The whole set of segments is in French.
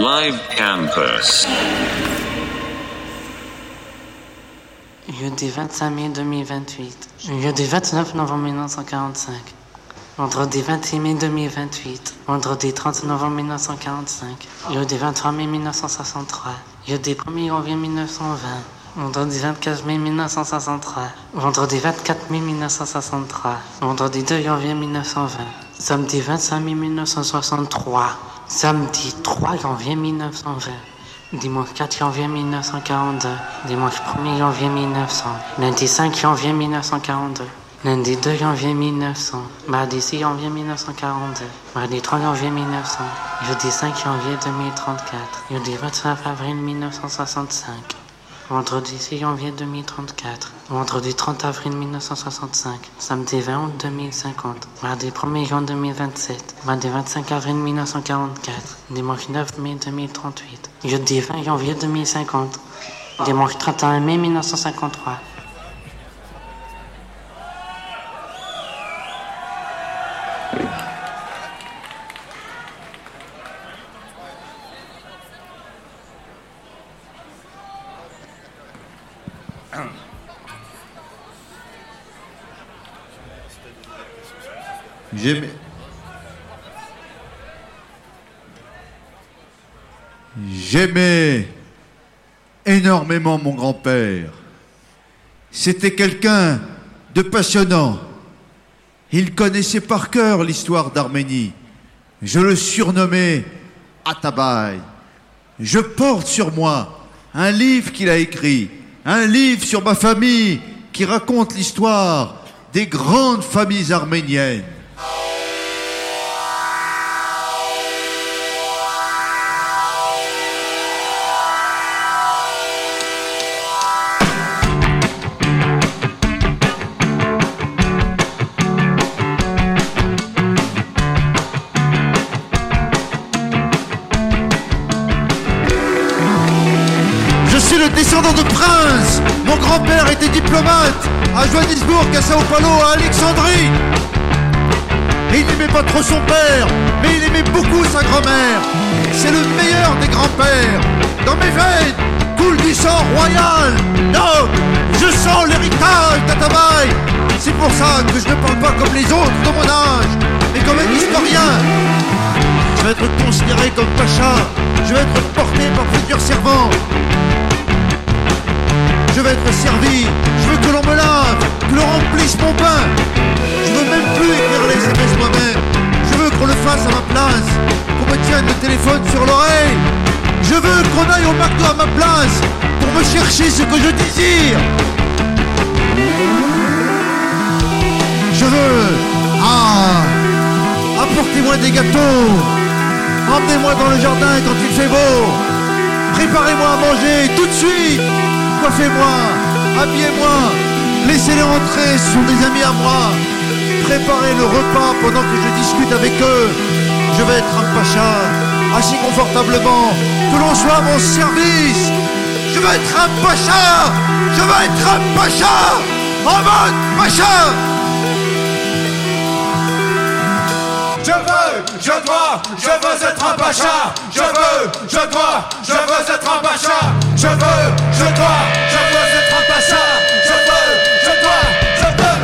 Live Campus. Jeudi 25 mai 2028. Jeudi 29 novembre 1945. Vendredi 26 mai 2028. Vendredi 30 novembre 1945. Jeudi 23 mai 1963. Jeudi 1er janvier 1920. Vendredi 24 mai 1963. Vendredi 24 mai 1963. Vendredi 2 janvier 1920. Samedi 25 mai 1963. Samedi 3 janvier 1920. Dimanche 4 janvier 1942. Dimanche 1er janvier 1900. Lundi 5 janvier 1942. Lundi 2 janvier 1900. Mardi 6 janvier 1942. Mardi 3 janvier 1900. Jeudi 5 janvier 2034. Jeudi 29 avril 1965. Vendredi 6 janvier 2034. Vendredi 30 avril 1965. Samedi 20 août 2050. Mardi 1er juin 2027. Mardi 25 avril 1944. Dimanche 9 mai 2038. Jeudi 20 janvier 2050. Dimanche 31 mai 1953. J'aimais. J'aimais énormément mon grand-père. C'était quelqu'un de passionnant. Il connaissait par cœur l'histoire d'Arménie. Je le surnommais Atabaï. Je porte sur moi un livre qu'il a écrit, un livre sur ma famille qui raconte l'histoire des grandes familles arméniennes. De prince. Mon grand-père était diplomate à Johannesburg, à Sao Paulo, à Alexandrie. Et il n'aimait pas trop son père, mais il aimait beaucoup sa grand-mère. C'est le meilleur des grands-pères. Dans mes veines coule du sang royal. Non, je sens l'héritage d'Atabaï. C'est pour ça que je ne parle pas comme les autres de mon âge, mais comme un historien. Je vais être considéré comme pacha. Je vais être porté par plusieurs servants. Je vais être servi. Je veux que l'on me lave, que l'on remplisse mon pain. Je veux même plus écrire les SMS moi-même. Je veux qu'on le fasse à ma place, qu'on me tienne le téléphone sur l'oreille. Je veux qu'on aille au McDo à ma place pour me chercher ce que je désire. Je veux. Ah Apportez-moi des gâteaux. Emmenez-moi dans le jardin quand il fait beau. Préparez-moi à manger tout de suite. Coiffez-moi, habillez-moi. Laissez-les rentrer, ce sont des amis à moi. Préparez le repas pendant que je discute avec eux. Je vais être un pacha, assis confortablement, que l'on soit à mon service. Je vais être un pacha. Je vais être un pacha. En mode pacha. Je veux, je dois, je veux être un pacha. Je veux, je dois, je veux être un pacha. Je veux, je dois, je veux être un pacha. Je veux, je dois, je veux.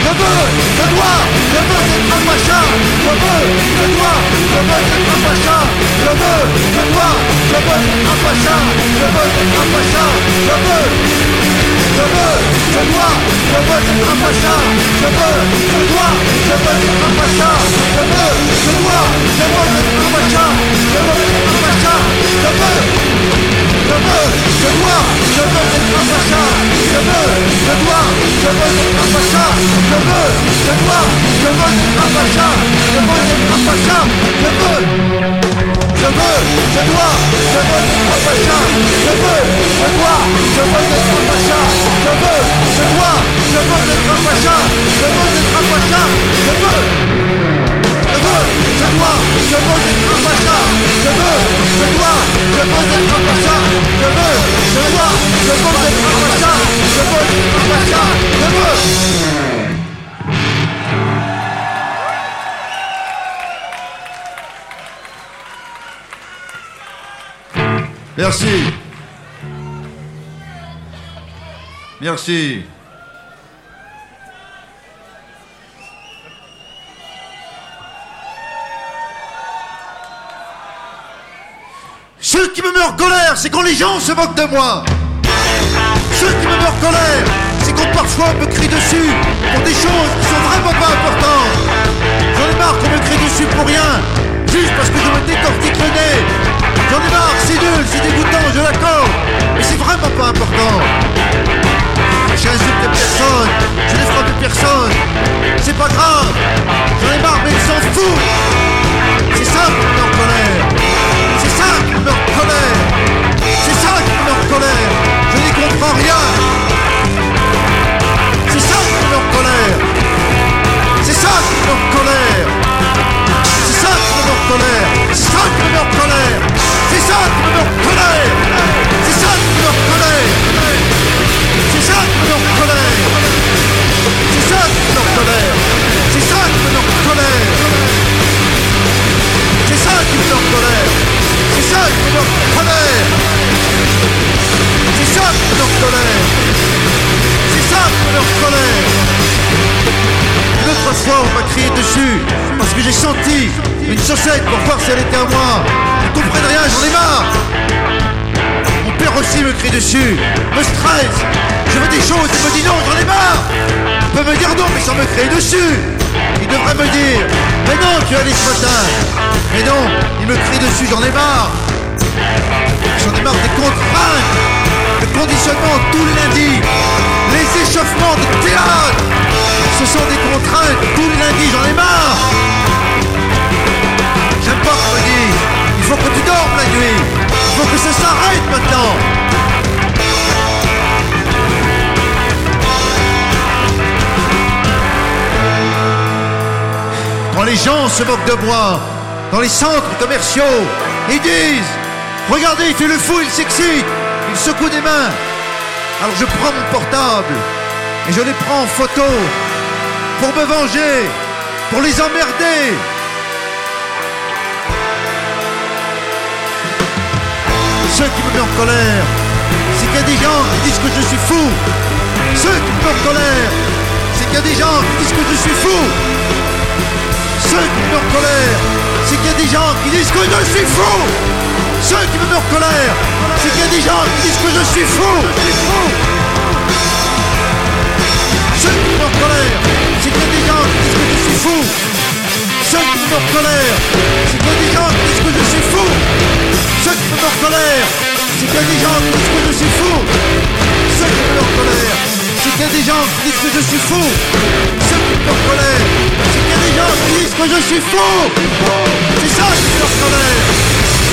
Je veux, je dois, je veux être un pacha. Je veux, je dois, je veux être un pacha. Je veux, je dois, je veux être un pacha. Je veux être un pacha. Je veux. Je veux, je dois, je veux être un pacha. Je veux, je dois, je veux être un pacha. Je veux, je dois, je veux être un pacha. Je veux être un pacha. Je veux. Je veux, je dois, je veux être un pacha. Je veux, je dois, je veux être un pacha. Je veux, je dois, je veux être un pacha. Je veux être un pacha. Je veux. Je veux, je dois, je veux être un pacha. Je veux, je dois, je veux être un pacha. Je veux, je dois, je veux être un pacha. Je veux être un pacha. Je veux. Je veux, être un pacha. Je veux, je dois, je veux être un pacha. Je veux, je dois, je veux être un pacha. Je veux être pacha. Je veux. Merci. Merci. Ce qui me en colère, c'est quand les gens se moquent de moi. Ce qui me en colère, c'est quand parfois on me crie dessus pour des choses qui sont vraiment pas importantes. J'en ai marre qu'on me crie dessus pour rien, juste parce que je me décortique le nez. J'en ai marre, c'est nul, c'est dégoûtant, je l'accorde, mais c'est vraiment pas important. J'ai insulté personne, je n'ai frappé personne, c'est pas grave, j'en ai marre, mais ils s'en foutent. C'est ça qui me en colère. C'est ça en colère. C'est ça en colère. C'est ça en colère. C'est ça en colère. C'est ça en colère. C'est ça en colère. C'est ça en colère. C'est ça en colère. C'est ça en colère. C'est ça en colère. C'est ça en colère. C'est ça en colère. Une autre fois, on m'a crié dessus parce que j'ai senti une chaussette pour voir si elle était à moi. Vous comprenez rien, j'en ai marre. Mon père aussi me crie dessus, me stresse. Je veux des choses, il me dit non, j'en ai marre. Il peut me dire non, mais sans me crier dessus. Il devrait me dire, mais non, tu es allé ce matin. Mais non, il me crie dessus, j'en ai marre. J'en ai marre des contraintes, le conditionnement tous les lundis, les échauffements de théâtre. Ce sont des contraintes tous les lundis, j'en ai marre. J'aime pas qu'on me dise, il faut que tu dormes la nuit. Il faut que ça s'arrête maintenant. Quand les gens se moquent de moi, dans les centres commerciaux, ils disent Regardez, il fait le fou, il s'excite, il secoue des mains. Alors je prends mon portable et je les prends en photo pour me venger, pour les emmerder. Ce qui me met en colère, c'est qu'il y a des gens qui disent que je suis fou. Ce qui me met en colère, c'est qu'il y a des gens qui disent que je suis fou. Ce qui me met en colère, c'est qu'il y a des gens qui disent que je suis fou. Ce qui me met en colère, c'est qu'il y a des gens qui disent que je suis fou. Ce qui met en colère, c'est qu'il y a des gens qui disent que je suis fou. Ce qui met en colère, c'est qu'il y a des gens qui disent que je suis fou. Ce qui met en colère, c'est qu'il y a des gens qui disent que je suis fou. Ce qui met en colère, c'est qu'il y a des gens qui disent que je suis fou. Ce qui colère, c'est qu'il y a des gens qui disent que je suis fou. C'est ça qui en colère.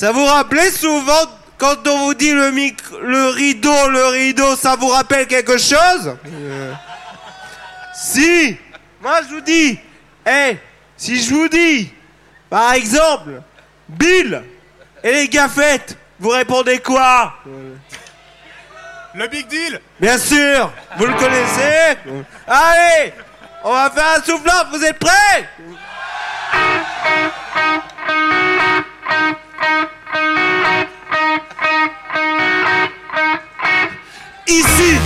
Ça vous rappelait souvent quand on vous dit le, mic- le rideau, le rideau, ça vous rappelle quelque chose? Euh, Si. Moi je vous dis, eh, si je vous dis, par exemple, Bill et les gaffettes, vous répondez quoi? Le big deal Bien sûr, vous le connaissez? Allez, on va faire un soufflant, vous êtes prêts? Ici,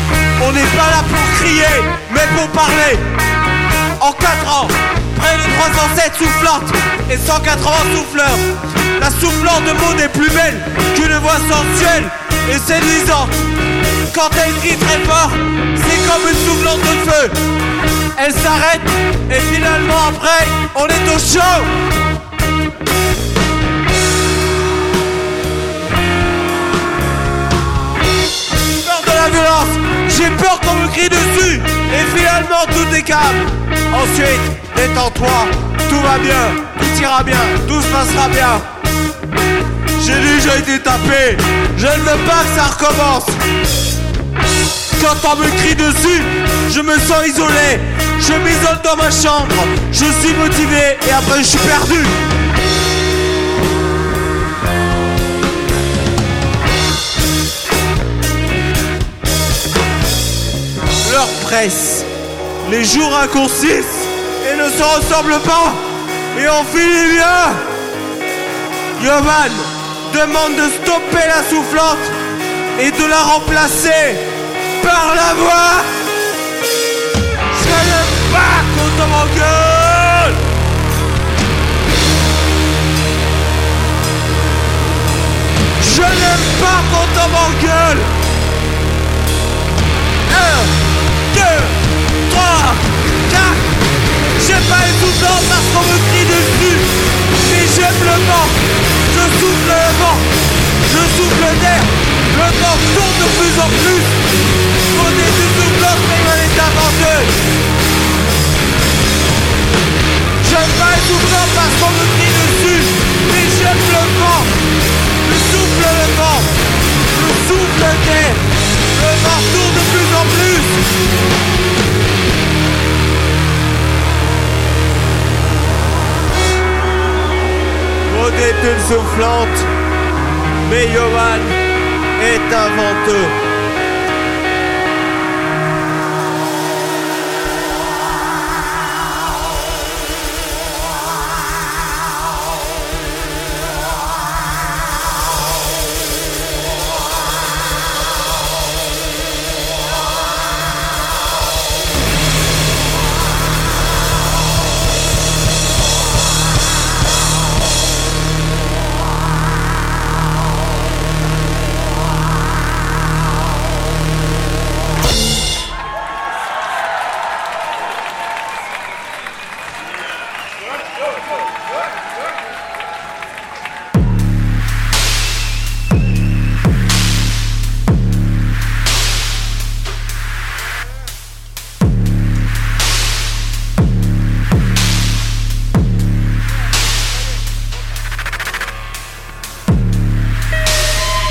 on n'est pas là pour crier, mais pour parler. En 4 ans, près de 307 soufflantes et 180 souffleurs. La soufflante de mots n'est plus belle qu'une voix sensuelle et séduisante. Quand elle crie très fort, c'est comme une soufflante de feu. elle s'arrête et finalement après, on est au show. J'ai peur qu'on me crie dessus et finalement tout est. Ensuite, détends-toi, tout va bien, tout ira bien, tout se passera bien. J'ai déjà été tapé, je ne veux pas que ça recommence. Quand on me crie dessus, je me sens isolé, je m'isole dans ma chambre, je suis motivé et après je suis perdu. Leur presse, les jours raccourcissent et ne se ressemblent pas et on finit bien. Yovan demande de stopper la soufflante et de la remplacer par la voix. Je n'aime pas quand on m'engueule. Je n'aime pas quand on m'engueule. Pas étouffant parce qu'on me crie dessus. Mais j'aime le vent. Je souffle le vent. Je souffle l'air. Le vent tourne de plus en plus. Au début soufflant, mais elle est aventeuse. J'aime pas étouffant parce qu'on me crie dessus. Mais j'aime le vent. Je souffle le vent. Je souffle l'air. Le vent tourne de plus en plus. Maud est une soufflante, mais Johan est un venteux.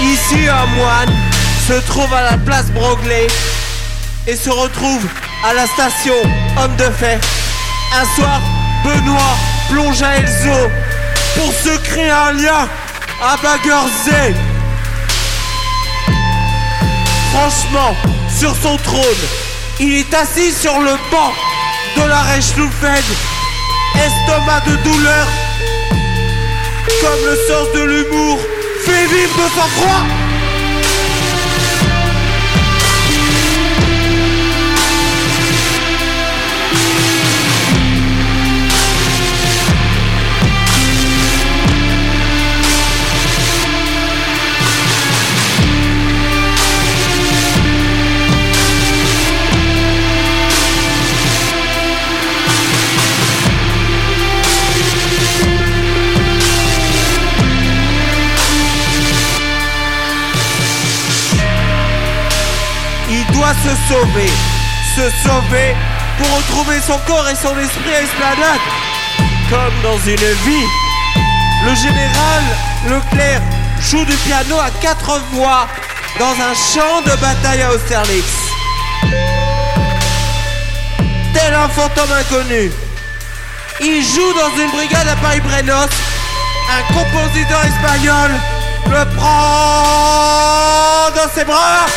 Ici, un moine se trouve à la place Broglie et se retrouve à la station Homme de Fait. Un soir, Benoît plonge à Elzo pour se créer un lien à Baggersee. Franchement, sur son trône, il est assis sur le banc de la Reichsluftwaffe, estomac de douleur, comme le sens de l'humour fait vivre de sang-froid. Se sauver, se sauver pour retrouver son corps et son esprit à Esplanade. Comme dans une vie, le général Leclerc joue du piano à quatre voix dans un champ de bataille à Austerlitz. Tel un fantôme inconnu, il joue dans une brigade à Paris-Brenos. Un compositeur espagnol le prend dans ses bras.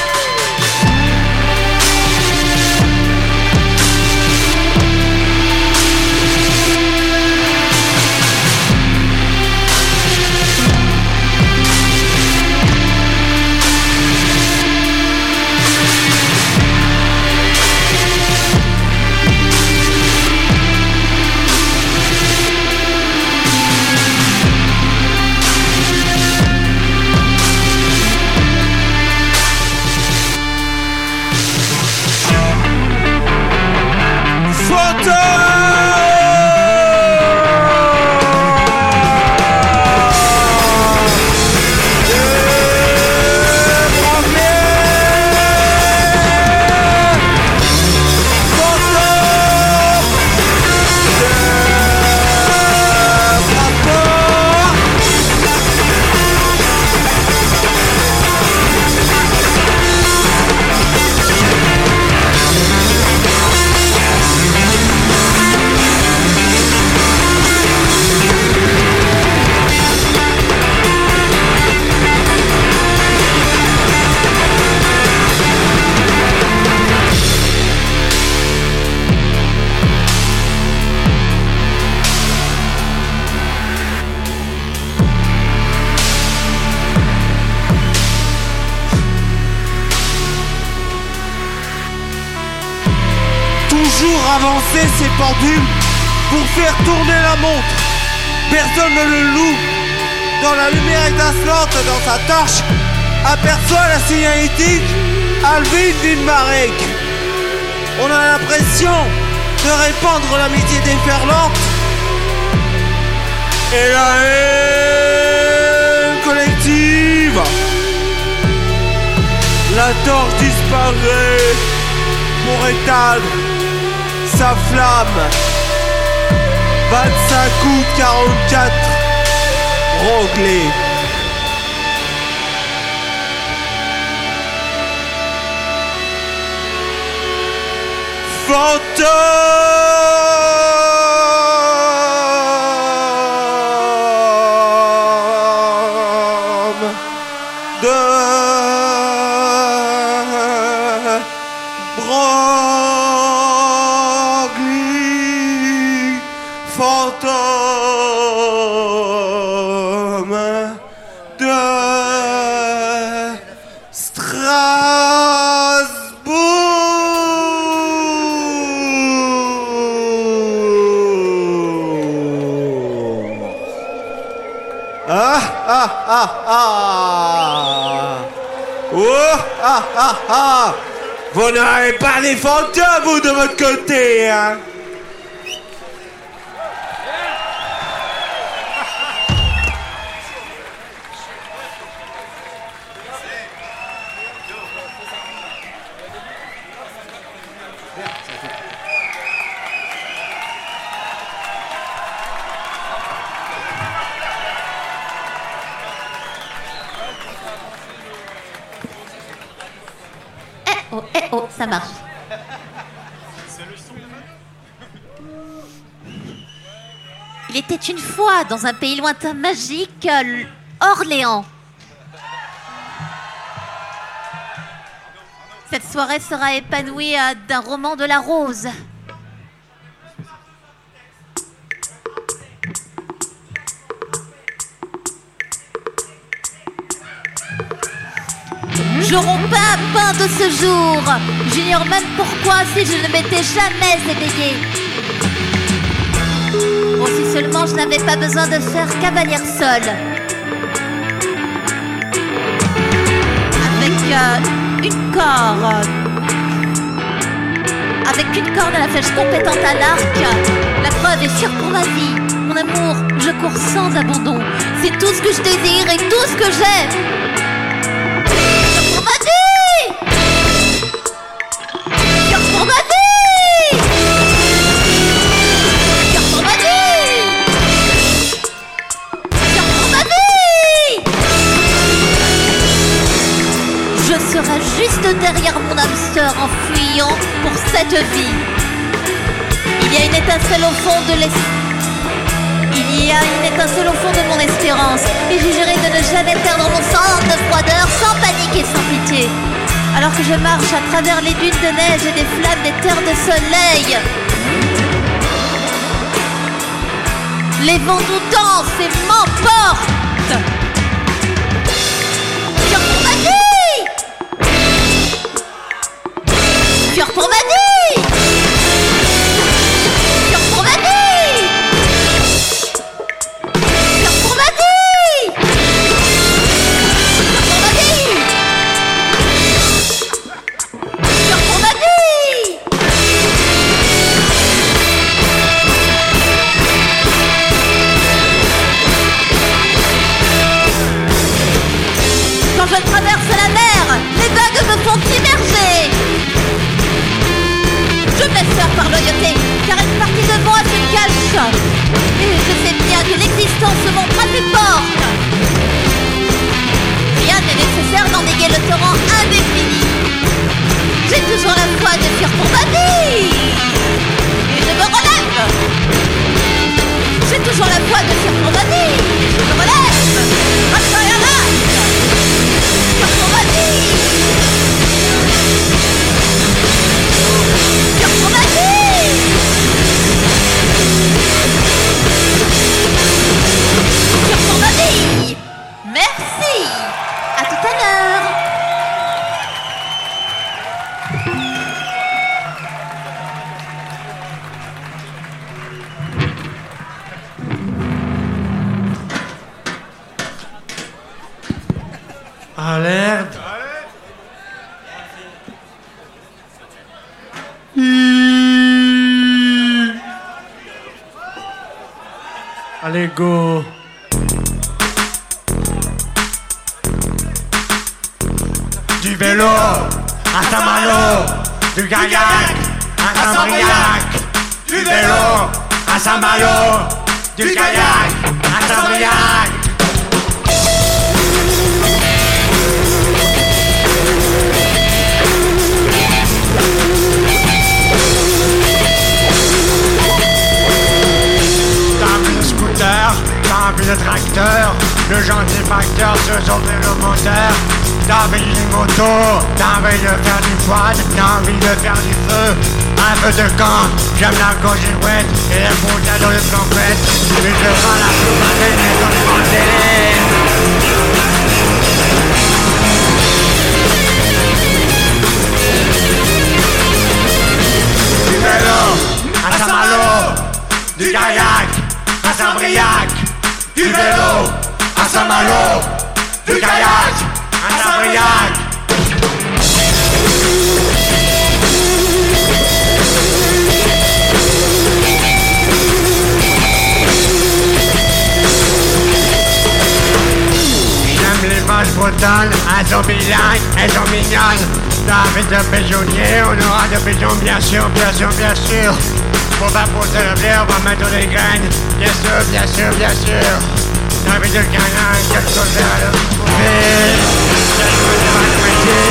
Pour faire tourner la montre. Personne ne le loue. Dans la lumière étincelante dans sa torche, aperçoit la signalétique Alvin Vilmarek. On a l'impression de répandre l'amitié déferlante et la haine collective. La torche disparaît pour éteindre sa flamme. 25 août 44, Roglé. Fantôme ah Vous n'avez pas des fantômes vous de votre côté hein ça marche. Il était une fois dans un pays lointain magique, Orléans. Cette soirée sera épanouie euh, d'un roman de la rose. Pas un de ce jour. J'ignore même pourquoi si je ne m'étais jamais éveillée. Oh, si seulement je n'avais pas besoin de faire cavalière seule. Avec euh, une corde. Avec une corde à la flèche compétente à l'arc. La preuve est sûre pour ma vie. Mon amour, je cours sans abandon. C'est tout ce que je désire et tout ce que j'ai. En fuyant pour cette vie. Il y a une étincelle au fond de au fond de mon espérance et j'exigerai de ne jamais perdre mon sang de froideur sans panique et sans pitié. Alors que je marche à travers les dunes de neige et des flammes des terres de soleil. Les vents nous dansent et. Toujours la foi de fuir pour du vélo à Saint-Malo, du kayak à bretonnes, elles sont bilingues, elles sont mignonnes. David de pigeonnier, on aura de pigeons bien sûr, bien sûr, bien sûr. Faut pas poser le blé, on va mettre des graines, bien sûr, bien sûr, bien sûr. David de quelque chose à le quelque chose à le métier.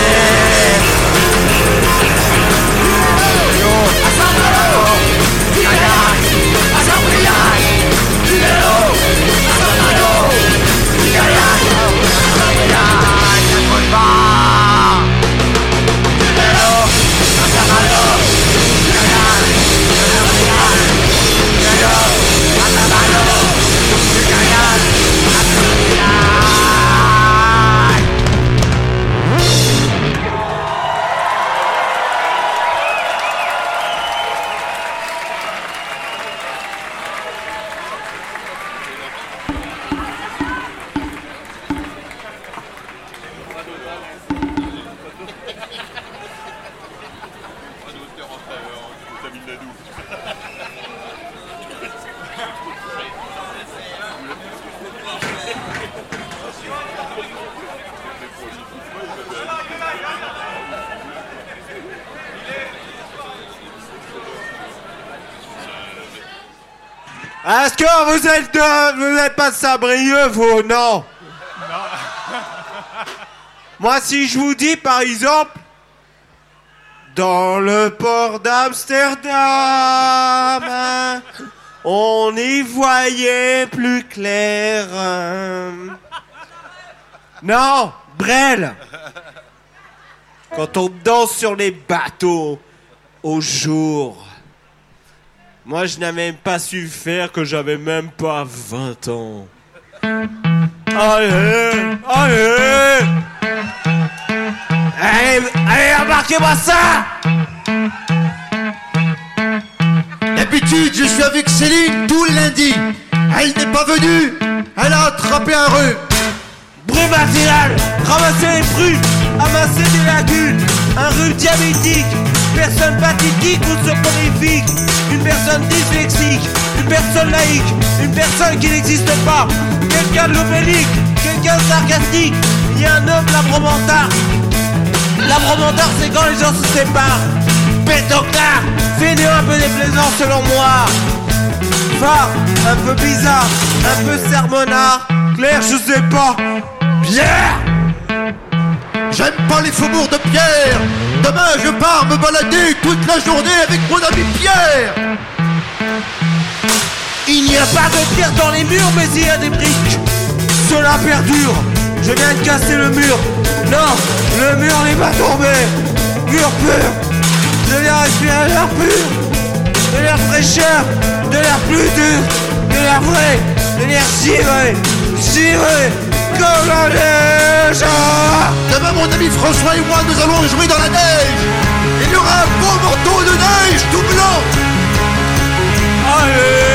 Est-ce que vous êtes de... Vous n'êtes pas de Sabrieux, vous? Non. Moi, si je vous dis, par exemple, dans le port d'Amsterdam, on y voyait plus clair. Non, Brel. Quand on danse sur les bateaux au jour. Moi, je n'ai même pas su faire que j'avais même pas 20 ans. Allez, allez Allez, allez, embarquez-moi ça D'habitude, je suis avec Céline tous les lundis. Elle n'est pas venue. Elle a attrapé un rhume. Bruit matinal, ramasser les fruits, amasser des lagunes, un rhume diabétique, personne pathétique ou soporifique, une personne dyslexique, une personne laïque, une personne qui n'existe pas, quelqu'un de l'obélique, quelqu'un de sarcastique, il y a un homme labromentard. Labromentard, c'est quand les gens se séparent. Pétocard, fais-nous un peu déplaisant selon moi. Phare, un peu bizarre, un peu sermonnard, clair, je sais pas. Pierre J'aime pas les faubourgs de Pierre. Demain, je pars me balader toute la journée avec mon ami Pierre. Il n'y a pas de pierre dans les murs, mais il y a des briques. Cela perdure. Je viens de casser le mur. Non, le mur n'est pas tombé. Mur pur. Je viens respirer l'air pur. De l'air fraîcheur. De l'air plus dur. De l'air vrai. De l'air giré. Giré. Comme la neige. Demain, mon ami François et moi, nous allons jouer dans la neige. Il y aura un beau manteau de neige tout blanc. Allez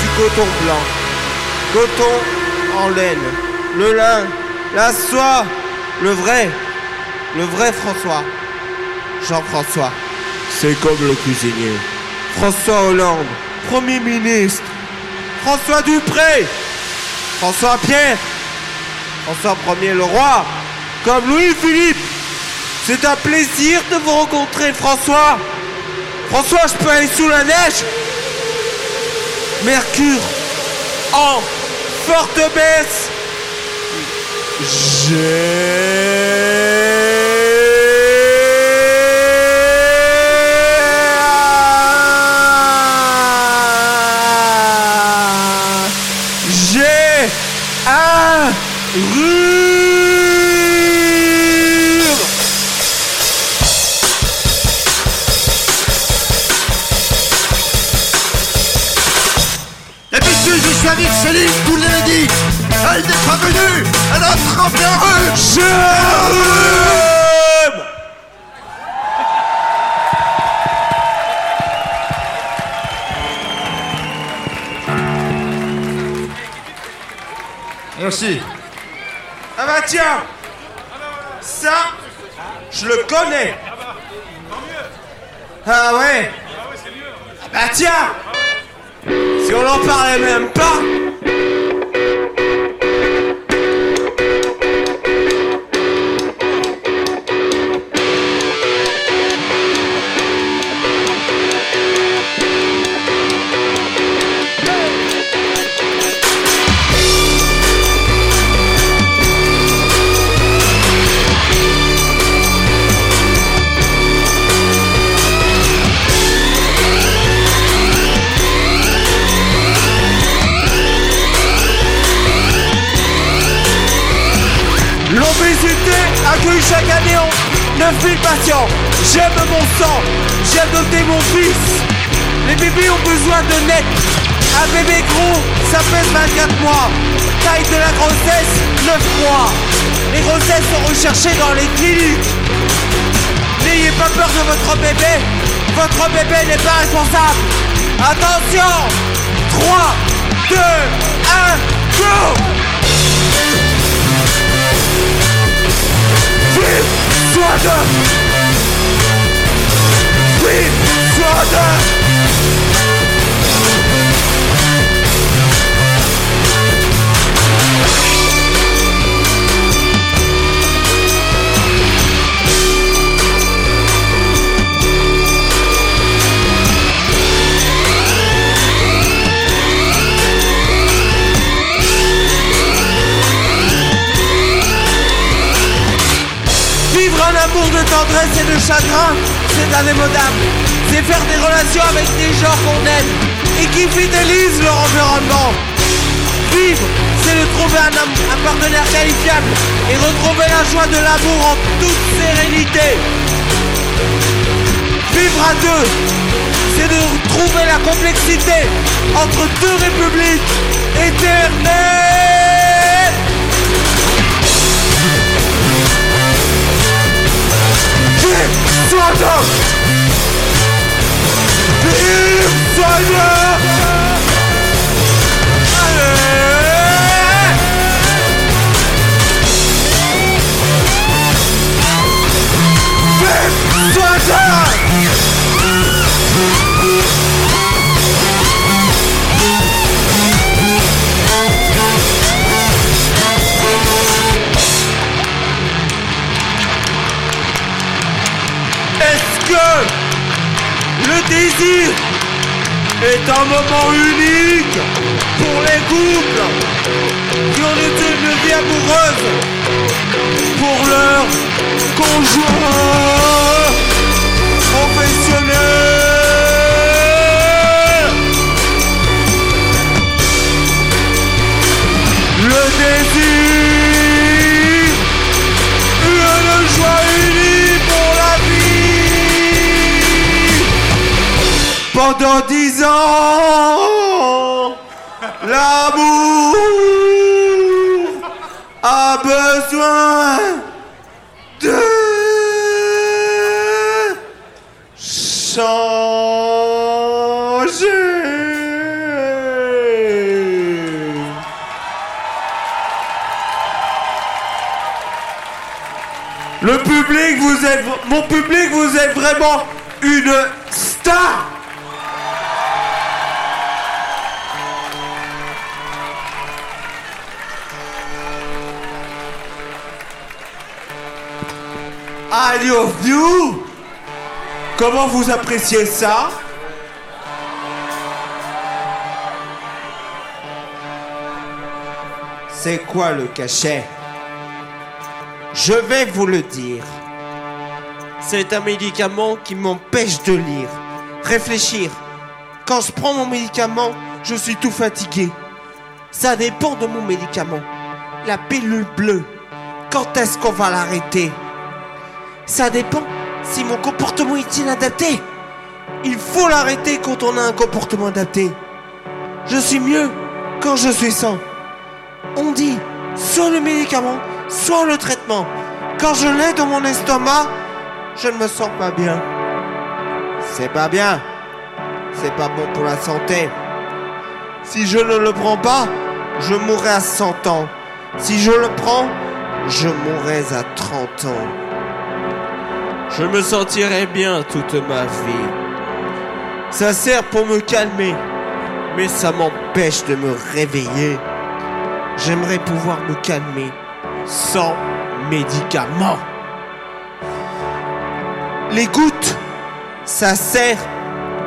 Du coton blanc, coton en laine, le lin, la soie, le vrai, le vrai François, Jean-François. C'est comme le cuisinier. François Hollande, Premier ministre. François Dupré, François Pierre, François Ier le roi, comme Louis-Philippe. C'est un plaisir de vous rencontrer, François. François, je peux aller sous la neige? Mercure en forte baisse. J'ai Merci. Ah bah tiens. Ça, je le connais. Ah ouais. Ah bah tiens. Si on n'en parlait même pas responsable. Attention. 3, 2, 1, go. Vive Sois de Vive Sois tendresse et de chagrin, c'est indémodable. C'est faire des relations avec des gens qu'on aime et qui fidélisent leur environnement. Vivre, c'est de trouver un homme, un partenaire qualifiable et retrouver la joie de l'amour en toute sérénité. Vivre à deux, c'est de trouver la complexité entre deux républiques éternelles. Vive Soigneur Vive Soigneur le désir est un moment unique pour les couples qui ont une vie amoureuse pour leur conjoint professionnel Le désir pendant dix ans, l'amour a besoin de changer. Le public, vous êtes, mon public, vous êtes vraiment une star. I love you? Comment vous appréciez ça? C'est quoi le cachet? Je vais vous le dire. C'est un médicament qui m'empêche de lire, réfléchir. Quand je prends mon médicament, je suis tout fatigué. Ça dépend de mon médicament. La pilule bleue. Quand est-ce qu'on va l'arrêter? Ça dépend si mon comportement est inadapté. Il faut l'arrêter quand on a un comportement adapté. Je suis mieux quand je suis sans. On dit soit le médicament, soit le traitement. Quand je l'ai dans mon estomac, je ne me sens pas bien. C'est pas bien. C'est pas bon pour la santé. Si je ne le prends pas, je mourrai à 100 ans. Si je le prends, je mourrai à 30 ans. Je me sentirai bien toute ma vie. Ça sert pour me calmer, mais ça m'empêche de me réveiller. J'aimerais pouvoir me calmer sans médicaments. Les gouttes, ça sert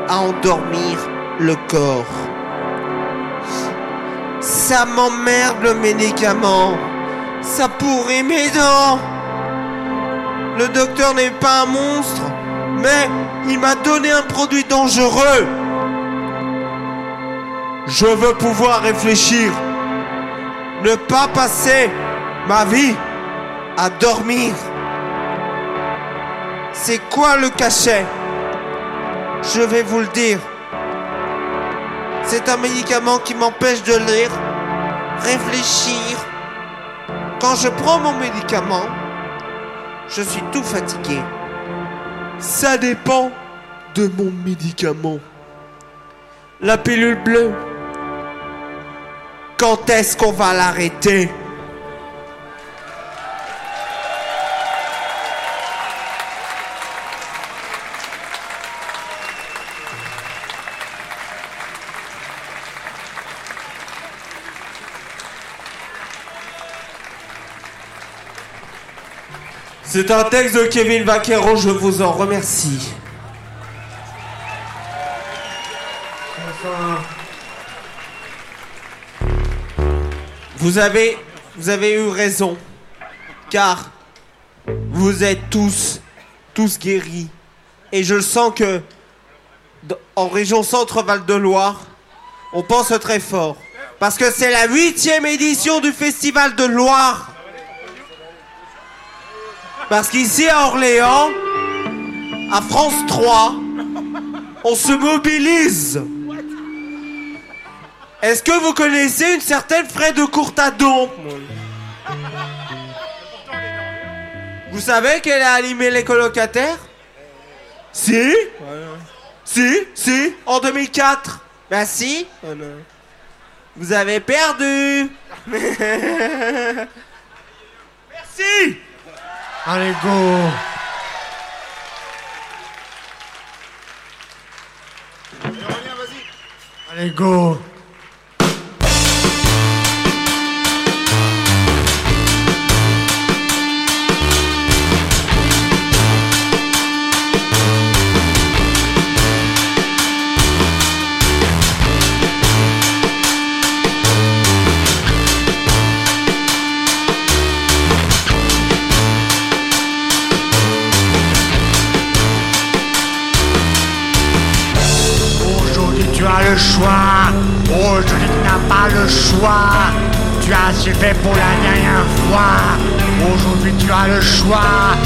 à endormir le corps. Ça m'emmerde le médicament. Ça pourrit mes dents. Le docteur n'est pas un monstre, mais il m'a donné un produit dangereux. Je veux pouvoir réfléchir. Ne pas passer ma vie à dormir. C'est quoi le cachet? Je vais vous le dire. C'est un médicament qui m'empêche de lire, réfléchir. Quand je prends mon médicament, je suis tout fatigué. Ça dépend de mon médicament. La pilule bleue. Quand est-ce qu'on va l'arrêter? C'est un texte de Kevin Vaquero, je vous en remercie. Vous avez, vous avez eu raison, car vous êtes tous, tous guéris. Et je sens que, en région Centre-Val de Loire, on pense très fort. Parce que c'est la huitième édition du Festival de Loire. Parce qu'ici à Orléans, à France 3, on se mobilise. Est-ce que vous connaissez une certaine Fred de Courtadon? Vous savez qu'elle a animé les colocataires? Si? Si, si, en 2004. Ben si. Vous avez perdu. Merci. Allez, go. Allez, go Tu fait pour la dernière fois. Aujourd'hui tu as le choix.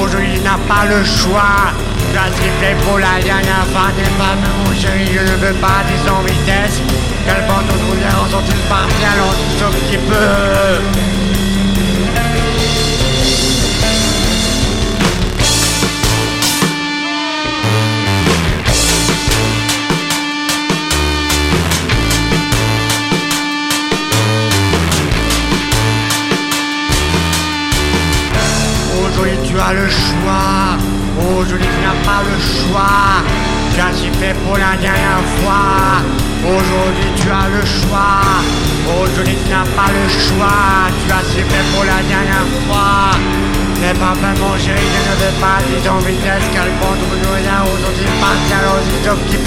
Aujourd'hui tu n'as pas le choix. Tu as fait pour la dernière fois. N'es pas mon chéri, je ne veux pas des en vitesse. Quel vent ton rouleur sont-ils partis alors tout un petit peu Le choix. Aujourd'hui, tu n'as pas le choix. Tu as si fait pour la dernière fois. Aujourd'hui, tu as le choix. Aujourd'hui, tu n'as pas le choix. Tu as si fait pour la dernière fois. Mais papa, mon chéri, je ne vais pas dire en vitesse car le monde nous rien. Aujourd'hui, passe alors vite un petit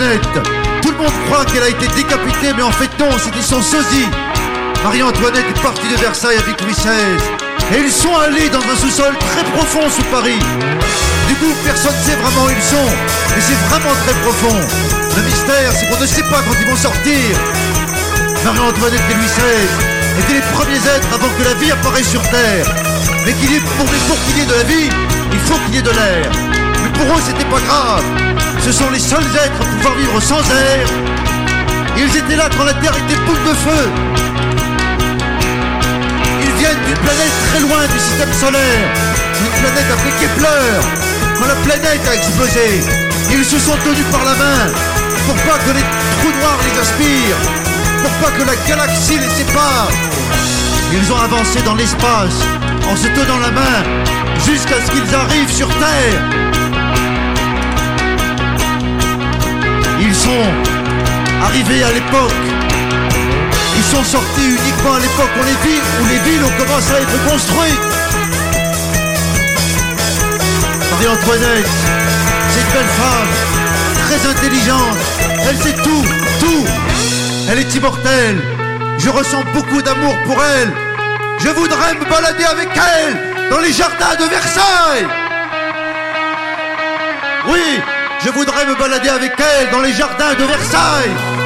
Tout le monde croit qu'elle a été décapitée, mais en fait non, c'était son sosie. Marie-Antoinette est partie de Versailles avec Louis XVI. Et ils sont allés dans un sous-sol très profond sous Paris. Du coup, personne ne sait vraiment où ils sont. Mais c'est vraiment très profond. Le mystère, c'est qu'on ne sait pas quand ils vont sortir. Marie-Antoinette et Louis XVI étaient les premiers êtres avant que la vie apparaisse sur Terre. Mais qu'il y ait- pour, pour qu'il y ait de la vie, il faut qu'il y ait de l'air. Mais pour eux, c'était pas grave. Ce sont les seuls êtres à pouvoir vivre sans air. Ils étaient là quand la Terre était boule de feu. Ils viennent d'une planète très loin du système solaire. Une planète appelée Kepler. Quand la planète a explosé, ils se sont tenus par la main pour pas que les trous noirs les aspirent, pour pas que la galaxie les sépare? Ils ont avancé dans l'espace en se tenant la main jusqu'à ce qu'ils arrivent sur Terre. Sont arrivés à l'époque. Ils sont sortis uniquement à l'époque où les villes, où les villes ont commencé à être construites. Marie-Antoinette, c'est une belle femme, très intelligente. Elle sait tout, tout. Elle est immortelle. Je ressens beaucoup d'amour pour elle. Je voudrais me balader avec elle dans les jardins de Versailles. Oui, je voudrais me balader avec elle dans les jardins de Versailles.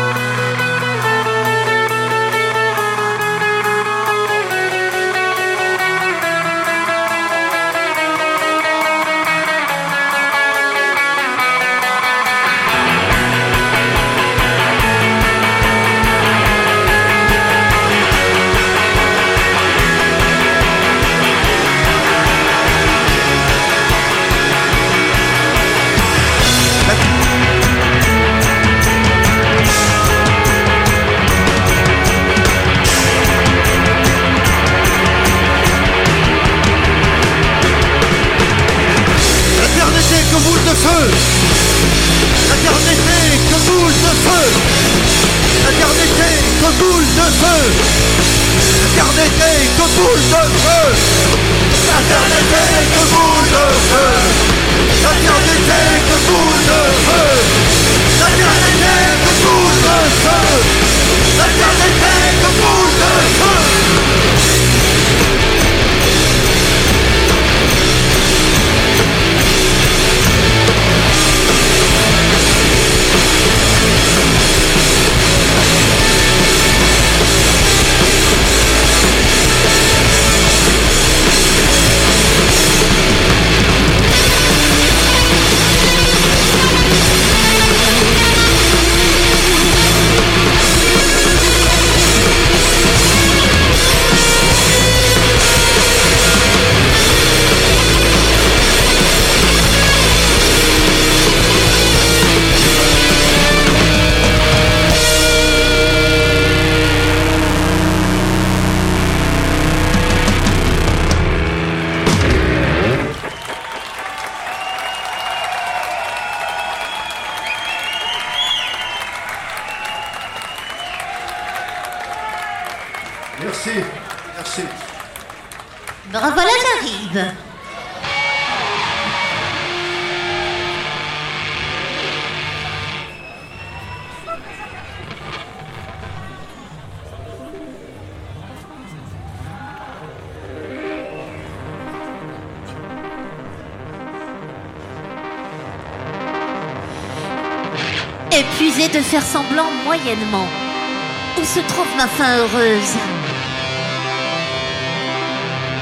Où se trouve ma fin heureuse?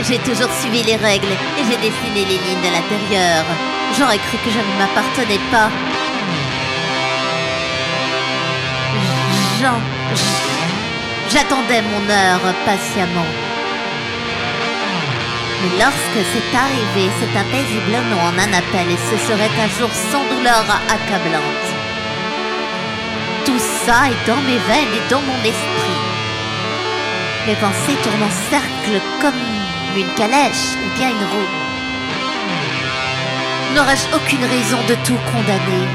J'ai toujours suivi les règles et j'ai dessiné les lignes de l'intérieur. J'aurais cru que je ne m'appartenais pas. Jean, j'attendais mon heure patiemment. Mais lorsque c'est arrivé, c'est un paisible nom en un appel et ce serait un jour sans douleur accablante. Ça est dans mes veines et dans mon esprit. Mes pensées tournent en cercle comme une calèche ou bien une roue. N'aurais-je aucune raison de tout condamner?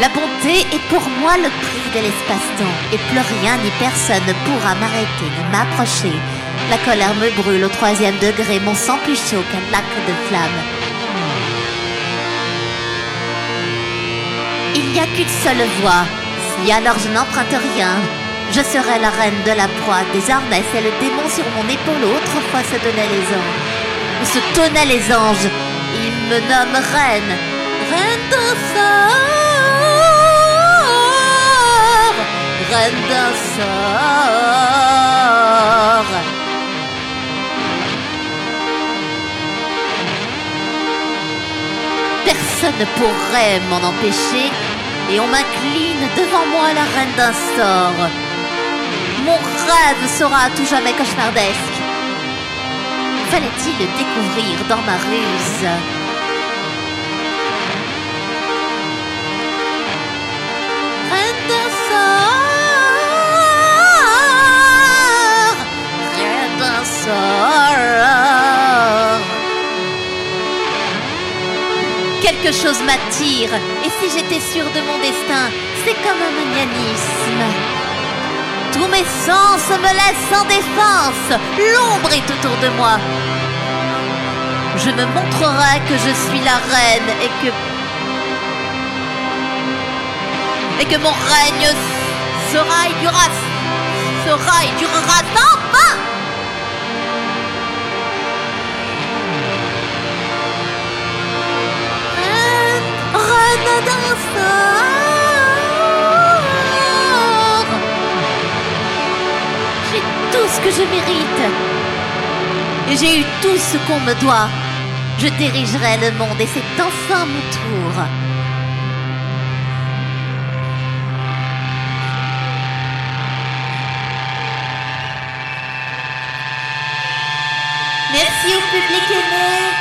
La bonté est pour moi le prix de l'espace-temps et plus rien ni personne ne pourra m'arrêter ni m'approcher. La colère me brûle au troisième degré, mon sang plus chaud qu'un lac de flammes. Il n'y a qu'une seule voie. Si alors je n'emprunte rien, je serai la reine de la proie. Désormais, c'est le démon sur mon épaule. Autrefois se donnaient les anges. Se tenaient les anges. Il me nomme reine. Reine d'un sort. Reine d'un sort. Personne ne pourrait m'en empêcher et on m'incline devant moi la reine d'un sort. Mon rêve sera à tout jamais cauchemardesque. Fallait-il le découvrir dans ma ruse? Quelque chose m'attire, et si j'étais sûre de mon destin, c'est comme un magnanime. Tous mes sens me laissent sans défense, l'ombre est autour de moi. Je me montrerai que je suis la reine et que. et que mon règne sera et durera. sera et durera sans! J'ai tout ce que je mérite. Et j'ai eu tout ce qu'on me doit. Je dirigerai le monde et c'est enfin mon tour. Merci au public aimé.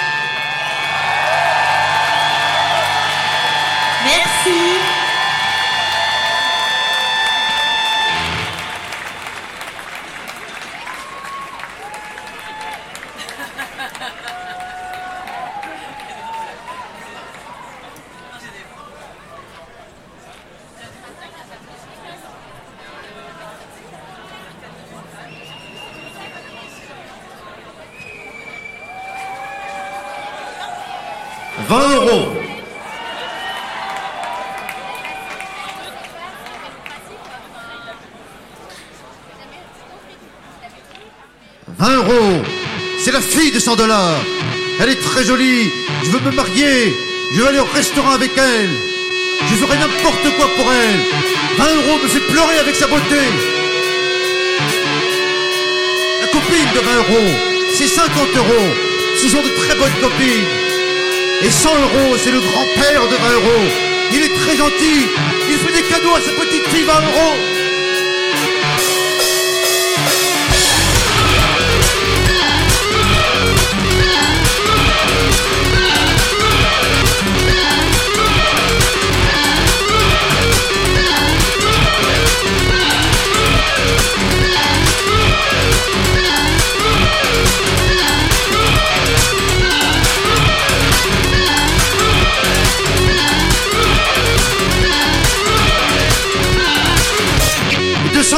dollars. Elle est très jolie. Je veux me marier. Je veux aller au restaurant avec elle. Je ferai n'importe quoi pour elle. 20 euros me fait pleurer avec sa beauté. La copine de 20 euros, c'est 50 euros. Ce sont de très bonnes copines. Et 100 euros, c'est le grand-père de 20 euros. Il est très gentil. Il fait des cadeaux à sa petite fille 20 euros.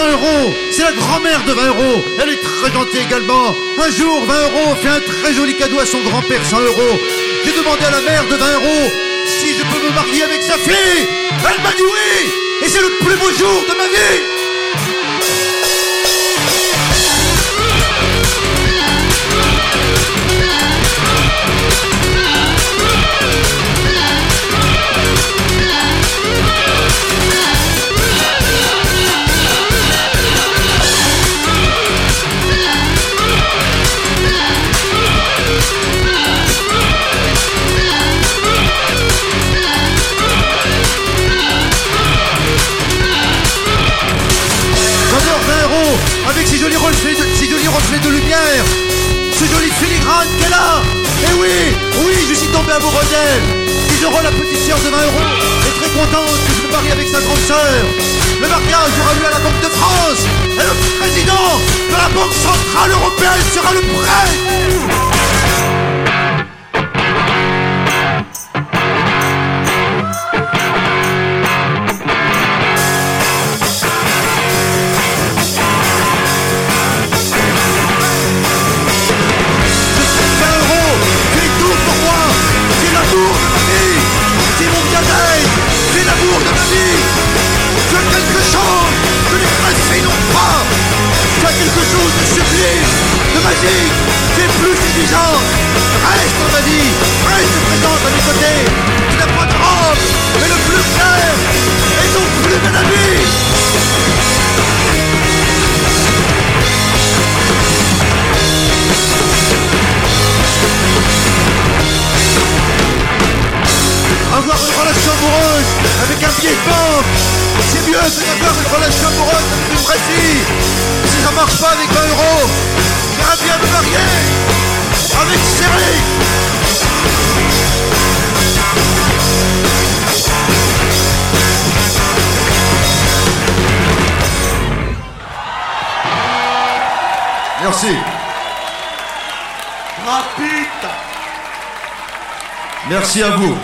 Et 200 euros, c'est la grand-mère de 20 euros. Elle est très gentille également. Un jour, 20 euros fait un très joli cadeau à son grand-père 100 euros. J'ai demandé à la mère de 20 euros si je peux me marier avec sa fille. Elle m'a dit oui. Et c'est le plus beau jour de ma vie. Européenne sera le Merci. Rapide Merci à vous.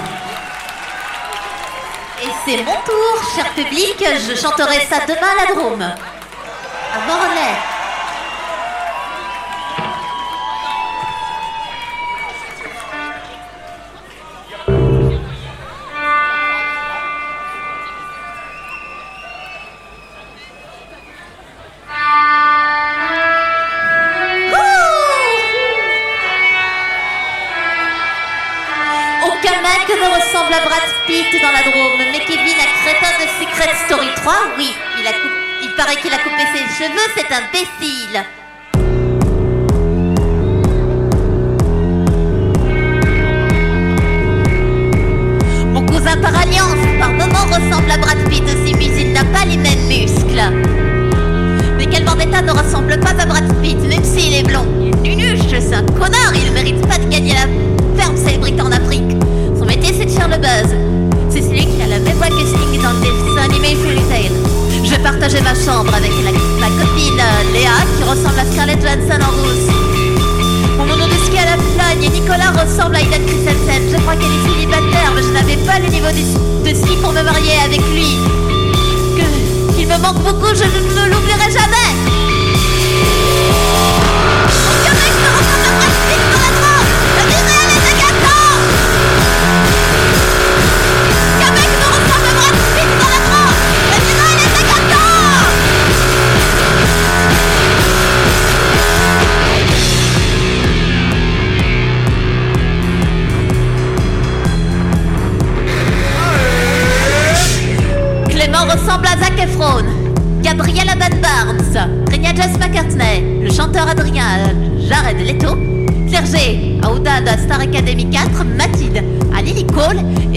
Et c'est mon tour, cher public. Je chanterai ça demain à la Drôme. À Morlaix. Imbécile.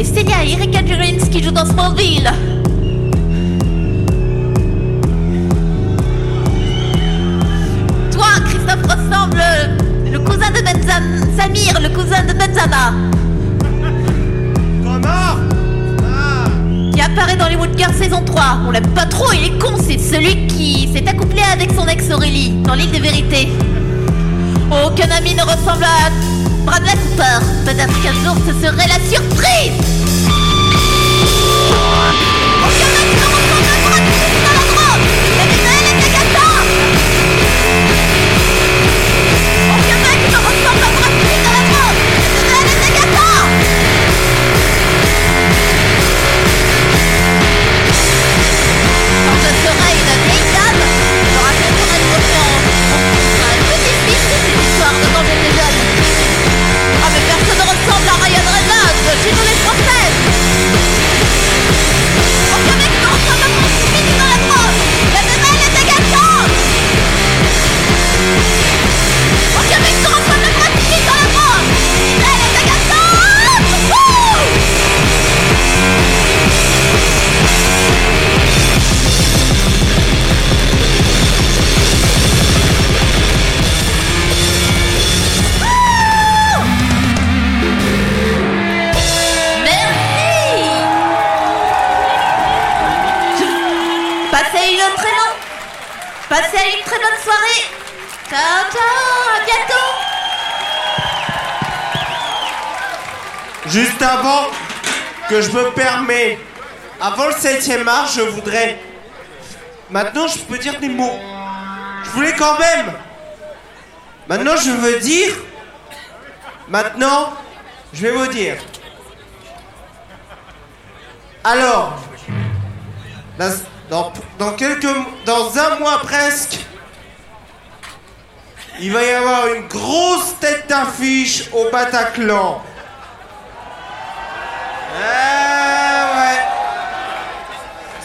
Et Celia Erika Jurins qui joue dans Smallville. Toi, Christophe ressemble le cousin de Benzam, Samir, le cousin de Benzama. Comment qui apparaît dans les Woodgirls saison 3. On l'aime pas trop, il est con, c'est celui qui s'est accouplé avec son ex Aurélie dans l'île des vérités. Aucun ami ne ressemble à Peut-être qu'un jour ce serait la surprise. Reynolds, chez nous les Françaises. Juste avant que je me permets, avant le 7ème art, je voudrais. Maintenant, je peux dire des mots. Je voulais quand même. Maintenant, je veux dire. Maintenant, je vais vous dire. Alors, dans, dans, dans quelques, dans un mois presque, il va y avoir une grosse tête d'affiche au Bataclan. Ah ouais.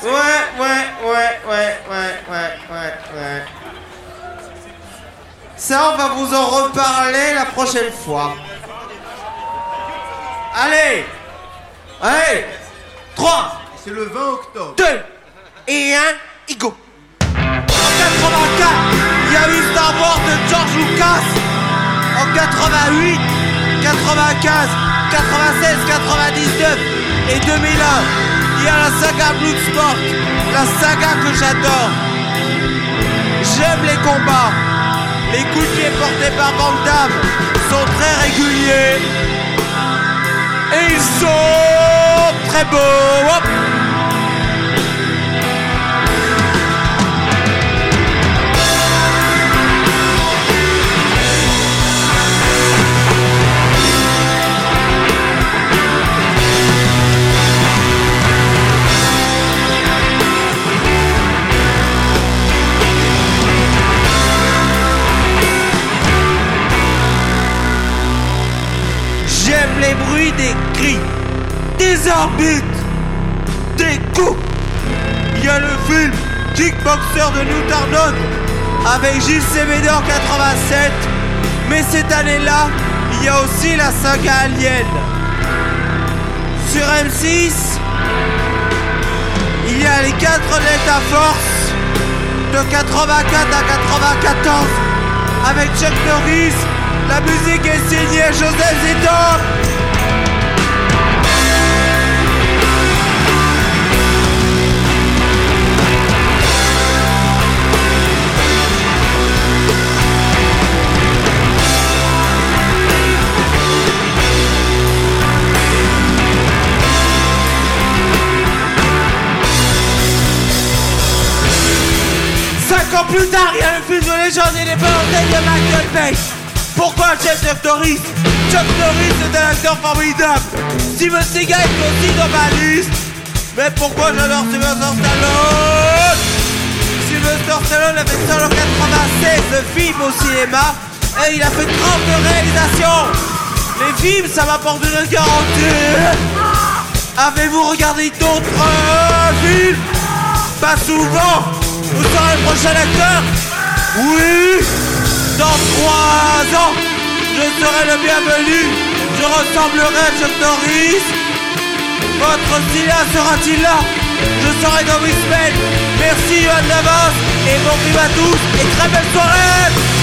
Ouais, ouais, ouais, ouais, ouais, ouais, ouais, ouais. Ça, on va vous en reparler la prochaine fois. Allez Allez 3 C'est le 20 octobre. 2 et 1, et go En 84, il y a eu Star Wars de George Lucas. En 88, 95, 96, 99 et 2001, il y a la saga Bloodsport, la saga que j'adore. J'aime les combats. Les coups de pied portés par Van Damme sont très réguliers. Et ils sont très beaux. Des orbites, des coups. Il y a le film Kickboxer de New Tarnon avec Gilles Cémédé en 87. Mais cette année-là, il y a aussi la saga Alien. Sur M6, il y a les 4 Delta Force de 84 à 94 avec Chuck Norris. La musique est signée Joseph Zidane. Cinq plus tard, il y a le film de légende et les volontés de Michael Bay. Pourquoi Jeff Norris Chuck Norris est un acteur formidable. Steven Seagal est aussi dans ma liste. Mais pourquoi j'adore Sylvester Stallone? Sylvester Stallone a fait seul en 96 de films au cinéma et il a fait 30 de réalisations. Les films, ça m'apporte une garantie. Avez-vous regardé d'autres euh, films? Pas souvent. Vous serez le prochain acteur Oui Dans trois ans, je serai le bienvenu. Je ressemblerai à Chuck Norris. Votre Scylla sera-t-il là? Je serai dans semaines. Merci Yoann d'avance et bon film à tous et très belle soirée